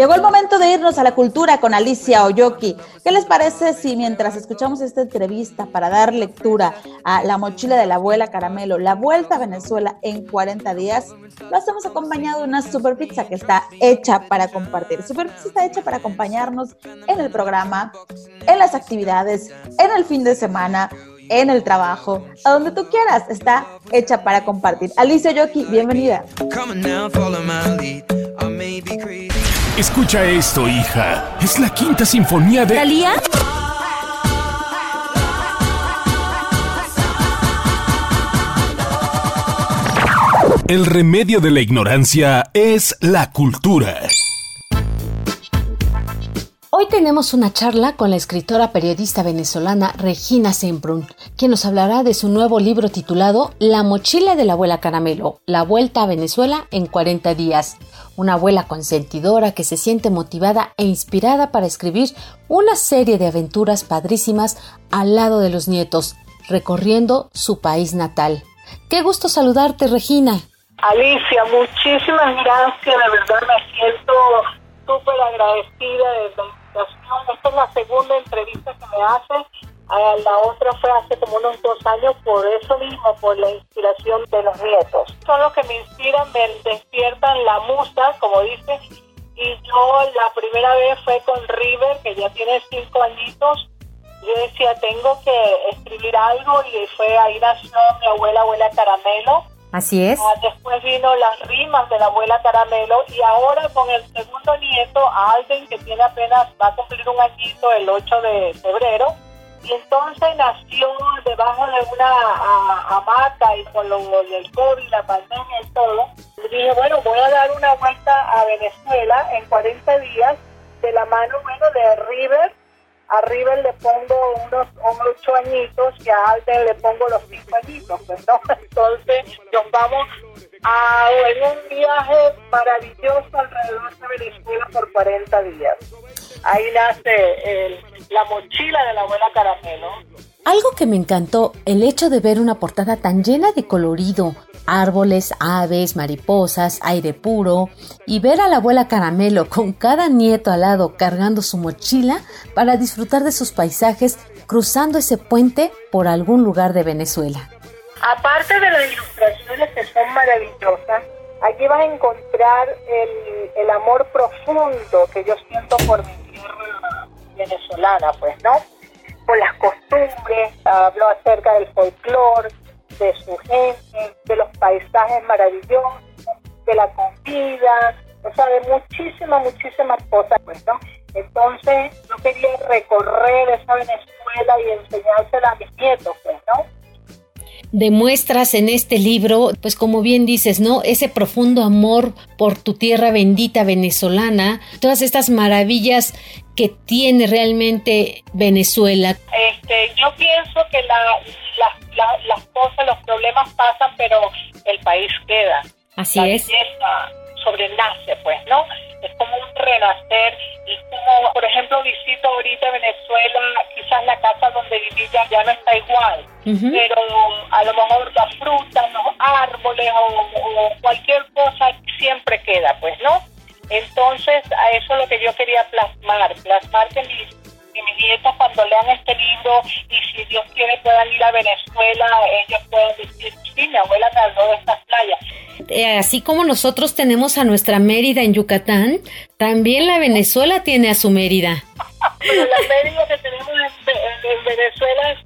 Llegó el momento de irnos a la cultura con Alicia Oyoki. ¿Qué les parece si mientras escuchamos esta entrevista para dar lectura a La mochila de la abuela Caramelo, la vuelta a Venezuela en 40 días, lo hacemos acompañado de una super pizza que está hecha para compartir? Super pizza está hecha para acompañarnos en el programa, en las actividades, en el fin de semana, en el trabajo, a donde tú quieras, está hecha para compartir. Alicia Yoki, bienvenida. Escucha esto, hija. Es la quinta sinfonía de... ¿Talía? El remedio de la ignorancia es la cultura. Hoy tenemos una charla con la escritora periodista venezolana Regina Semprún, quien nos hablará de su nuevo libro titulado La mochila de la abuela Caramelo, la vuelta a Venezuela en 40 días. Una abuela consentidora que se siente motivada e inspirada para escribir una serie de aventuras padrísimas al lado de los nietos, recorriendo su país natal. Qué gusto saludarte, Regina. Alicia, muchísimas gracias, de verdad me siento súper agradecida de esta es la segunda entrevista que me hace. La otra fue hace como unos dos años por eso mismo, por la inspiración de los nietos. Son los que me inspiran, me despiertan la musa, como dice. Y yo la primera vez fue con River, que ya tiene cinco añitos. Yo decía, tengo que escribir algo y fue ahí nació mi abuela, abuela Caramelo Así es. Ah, después vino las rimas de la abuela Caramelo y ahora con el segundo nieto, Alden, que tiene apenas, va a cumplir un añito el 8 de febrero. Y entonces nació debajo de una hamaca y con lo del COVID, la pandemia y todo. Y dije, bueno, voy a dar una vuelta a Venezuela en 40 días de la mano, bueno, de River a River le pongo unos, ocho añitos y a Alden le pongo los cinco añitos, pues, Entonces nos vamos a en un viaje maravilloso alrededor de Venezuela por 40 días. Ahí nace la mochila de la abuela Caramelo. Algo que me encantó, el hecho de ver una portada tan llena de colorido, árboles, aves, mariposas, aire puro, y ver a la abuela Caramelo con cada nieto al lado cargando su mochila para disfrutar de sus paisajes cruzando ese puente por algún lugar de Venezuela. Aparte de las ilustraciones que son maravillosas, aquí vas a encontrar el, el amor profundo que yo siento por mi tierra venezolana, pues, ¿no? Por las costumbres, hablo acerca del folclore, de su gente, de los paisajes maravillosos, de la comida, o sea, de muchísimas, muchísimas cosas, pues, ¿no? Entonces, yo quería recorrer esa Venezuela y enseñársela a mis nietos, pues, ¿no? Demuestras en este libro, pues como bien dices, ¿no? Ese profundo amor por tu tierra bendita venezolana, todas estas maravillas que tiene realmente Venezuela. Este, yo pienso que la, las cosas, los problemas pasan, pero el país queda. Así la es. Belleza sobrenace, pues, ¿no? Es como un renacer y como, por ejemplo, visito ahorita Venezuela, quizás la casa donde viví ya, no está igual, pero a lo mejor la fruta, los árboles o, cualquier cosa siempre queda, pues, ¿no? Entonces, a eso es lo que yo quería plasmar, plasmar que mis que mis nietos cuando lean este libro y si Dios quiere puedan ir a Venezuela, ellos pueden decir, sí, mi abuela me habló de estas playas. Eh, así como nosotros tenemos a nuestra Mérida en Yucatán, también la Venezuela tiene a su Mérida. Pero la Mérida que tenemos en, Venezuela es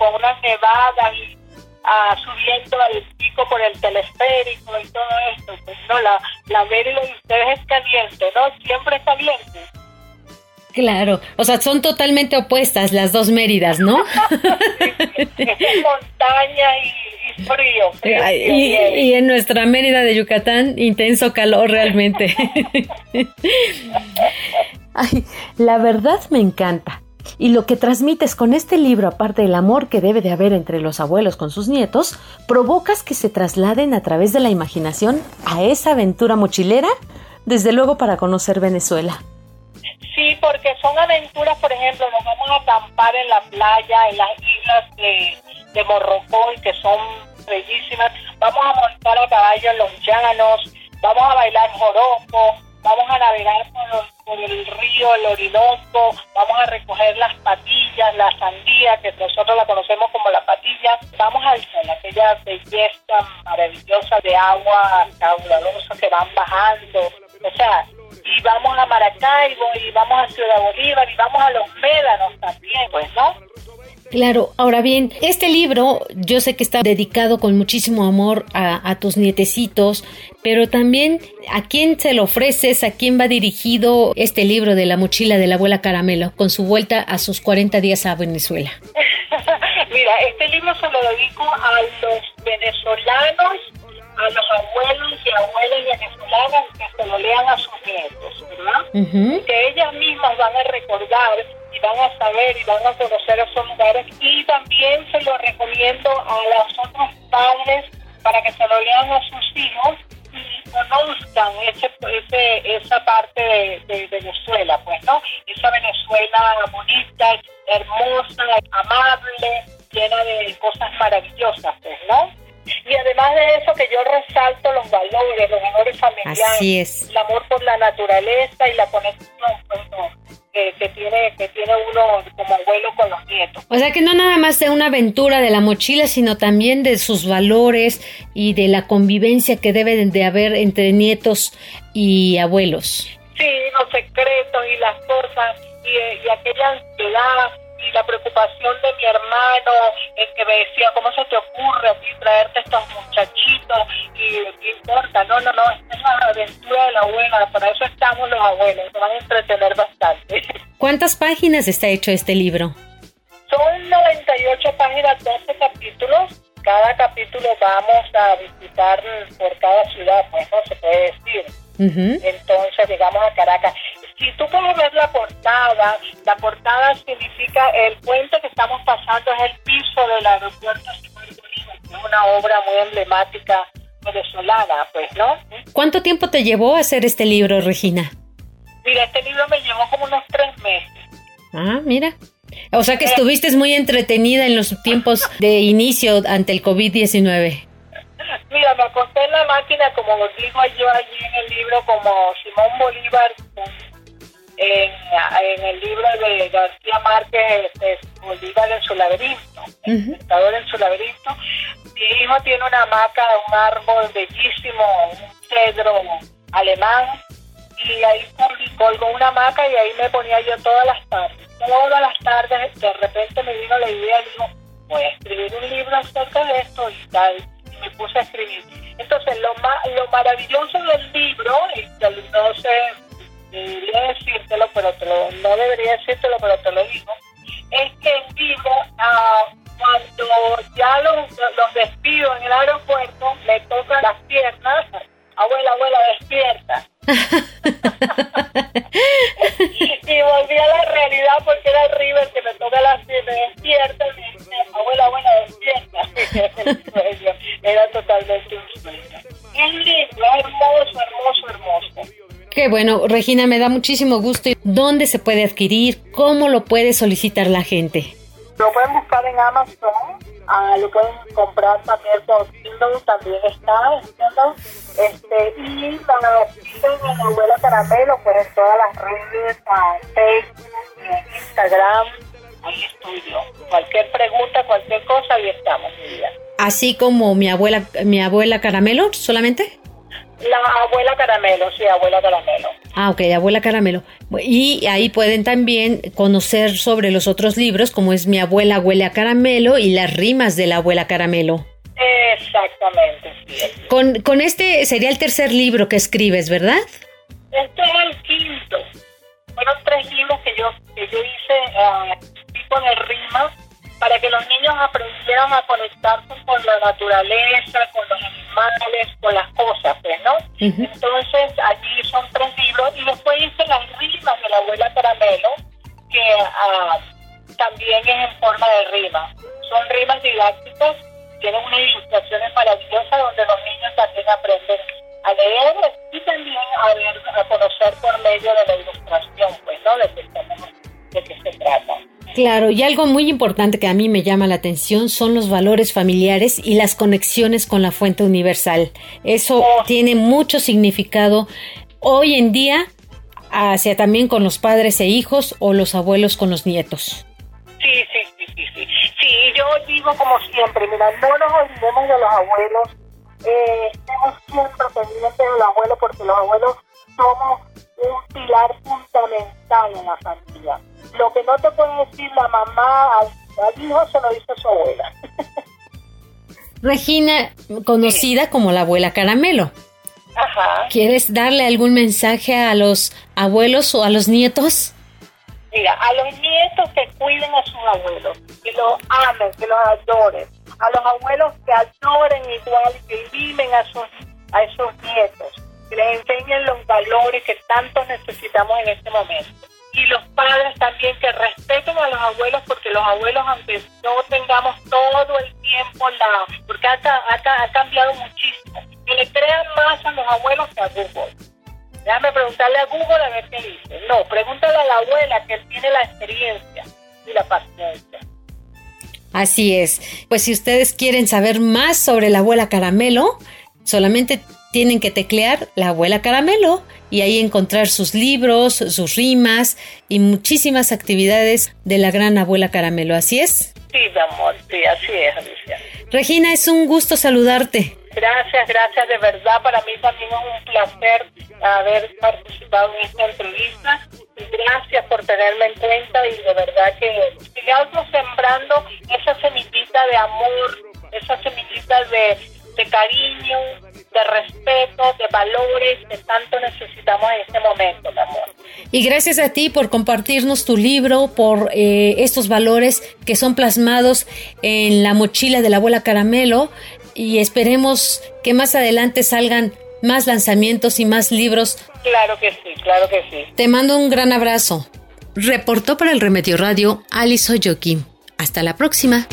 con una nevada y ah, subiendo al pico por el telesférico y todo esto. Pues, no, la, la Mérida de ustedes es caliente, ¿no? Siempre es caliente. Claro, o sea, son totalmente opuestas las dos Méridas, ¿no? montaña y, frío. y, en nuestra Mérida de Yucatán, intenso calor realmente. Ay, la verdad me encanta. Y lo que transmites con este libro, aparte del amor que debe de haber entre los abuelos con sus nietos, provocas que se trasladen a través de la imaginación a esa aventura mochilera, desde luego para conocer Venezuela. Sí, porque son aventuras, por ejemplo, nos vamos a acampar en la playa, en las islas de, de Morrocoy, que son bellísimas. Vamos a montar a caballo en los llanos, vamos a bailar joropo, vamos a navegar por, el río, el Orinoco, vamos a recoger las patillas, la sandía, que nosotros la conocemos como la patilla, vamos al sol, aquella belleza maravillosa de agua caudalosa que van bajando, o sea, y vamos a Maracaibo, y vamos a Ciudad Bolívar, y vamos a los médanos también, pues, ¿no? Claro, ahora bien, este libro yo sé que está dedicado con muchísimo amor a, tus nietecitos, pero también a quién se lo ofreces, a quién va dirigido este libro de la mochila de la abuela Caramelo con su vuelta a sus 40 días a Venezuela. Mira, este libro se lo dedico a los venezolanos, a los abuelos y abuelas venezolanas que se lo lean a sus nietos, ¿verdad? Ellas mismas van a recordar y van a saber y van a conocer esos lugares y también se lo recomiendo a los otros padres para que se lo lean a sus hijos y conozcan ese, ese, esa parte de, Venezuela, pues, ¿no? Esa Venezuela bonita, hermosa, amable, llena de cosas maravillosas, pues, ¿no? Y además de eso que yo resalto los valores, los valores familiares, Así es. el amor por la naturaleza y la conexión O sea que no nada más de una aventura de la mochila, sino también de sus valores y de la convivencia que debe de haber entre nietos y abuelos. Sí, los secretos y las cosas y, y aquella ansiedad y la preocupación de mi hermano, el que me decía, ¿cómo se te ocurre a ti traerte estos muchachitos? Y qué importa, no, no, no, esta es la aventura de la abuela, para eso estamos los abuelos, nos van a entretener bastante. ¿Cuántas páginas está hecho este libro? Son 98 páginas, 12 capítulos. Cada capítulo vamos a visitar por cada ciudad, pues no se puede decir. Entonces llegamos a Caracas si tú puedes ver la portada, la portada significa el puente que estamos pasando es el piso del aeropuerto es una obra muy emblemática venezolana, pues, ¿no? ¿Cuánto tiempo te llevó a hacer este libro, Regina? Mira, este libro me llevó como unos tres meses. Ah, mira. O sea que estuviste muy entretenida en los tiempos de inicio ante el COVID-19. Mira, me acosté en la máquina, como digo yo allí en el libro, como Simón Bolívar en, el libro de García Márquez, este, Bolívar en su laberinto, el en su laberinto. Mi hijo tiene una hamaca, un árbol bellísimo, un cedro alemán, y ahí colgó una hamaca y ahí me ponía yo todas las tardes. Todas las tardes, de repente me vino la idea, digo, voy a escribir un libro acerca de esto y tal, y me puse a escribir. Entonces, lo, lo maravilloso del libro, y no sé debería decírtelo, pero te lo, no debería decírtelo, pero te lo digo, es que en vivo, ah, cuando ya los, los despido en el aeropuerto, me tocan las piernas, abuela, abuela, despierta. Es hermoso, hermoso, hermoso. Qué bueno, Regina, me da muchísimo gusto. ¿Dónde se puede adquirir? ¿Cómo lo puede solicitar la gente? Lo pueden buscar en Amazon, ah, lo pueden comprar también por Kindle, también está Este, y la de la abuela Caramelo, pues en todas las redes, ah, Facebook, Instagram, ahí estoy yo. Cualquier pregunta, cualquier cosa, ahí estamos, Así como mi abuela, mi abuela Caramelo, solamente. La abuela Caramelo, sí, abuela Caramelo. Ah, ok, abuela Caramelo. Y ahí pueden también conocer sobre los otros libros, como es Mi abuela huele a caramelo y las rimas de la abuela Caramelo. Exactamente, sí. Con, con este sería el tercer libro que escribes, ¿verdad? Este es el quinto. Fueron tres libros que yo, que yo hice uh, tipo de rimas para que los niños aprendieran a conectarse con la naturaleza, con los animales, con las cosas, pues, ¿no? Entonces, allí son tres libros y después hice las rimas de la abuela Caramelo, que ah, también es en forma de rima. Son rimas didácticas, tienen unas ilustraciones maravillosas donde los niños también aprenden a leer y también a, ver, a conocer por medio de la ilustración, pues, ¿no? De de qué se trata. Claro, y algo muy importante que a mí me llama la atención son los valores familiares y las conexiones con la fuente universal. Eso oh. tiene mucho significado hoy en día hacia también con los padres e hijos o los abuelos con los nietos. Sí, sí, sí, sí, sí. Sí, yo digo como siempre, mira, no nos olvidemos de los abuelos, eh, estemos siempre pendientes de los abuelos porque los abuelos somos un pilar fundamental en la familia. Lo que no te puede decir la mamá al, hijo se lo dice su abuela. Regina, conocida como la abuela Caramelo. Ajá. ¿Quieres darle algún mensaje a los abuelos o a los nietos? Mira, a los nietos que cuiden a sus abuelos, que los amen, que los adoren. A los abuelos que adoren igual, que viven a, sus, a esos nietos, que les enseñen los valores que tanto necesitamos en este momento. Y los padres también que respeten a los abuelos, porque los abuelos, aunque no tengamos todo el tiempo, la porque ha, ha, ha cambiado muchísimo, que le crean más a los abuelos que a Google Déjame preguntarle a Google a ver qué dice. No, pregúntale a la abuela que tiene la experiencia y la paciencia. Así es. Pues si ustedes quieren saber más sobre la abuela Caramelo, solamente tienen que teclear la abuela Caramelo y ahí encontrar sus libros, sus rimas y muchísimas actividades de la gran abuela Caramelo. ¿Así es? Sí, amor, sí, así es, Alicia. Regina, es un gusto saludarte. Gracias, gracias, de verdad, para mí también es un placer haber participado en esta entrevista. Gracias por tenerme en cuenta y de verdad que sigamos sembrando esa semillita de amor, esa semillita de cariño, de respeto, de valores que tanto necesitamos en este momento, mi amor. Y gracias a ti por compartirnos tu libro, por eh, estos valores que son plasmados en la mochila de la abuela Caramelo y esperemos que más adelante salgan más lanzamientos y más libros. Claro que sí, claro que sí. Te mando un gran abrazo. Reportó para el Remedio Radio Alice Oyoki. Hasta la próxima.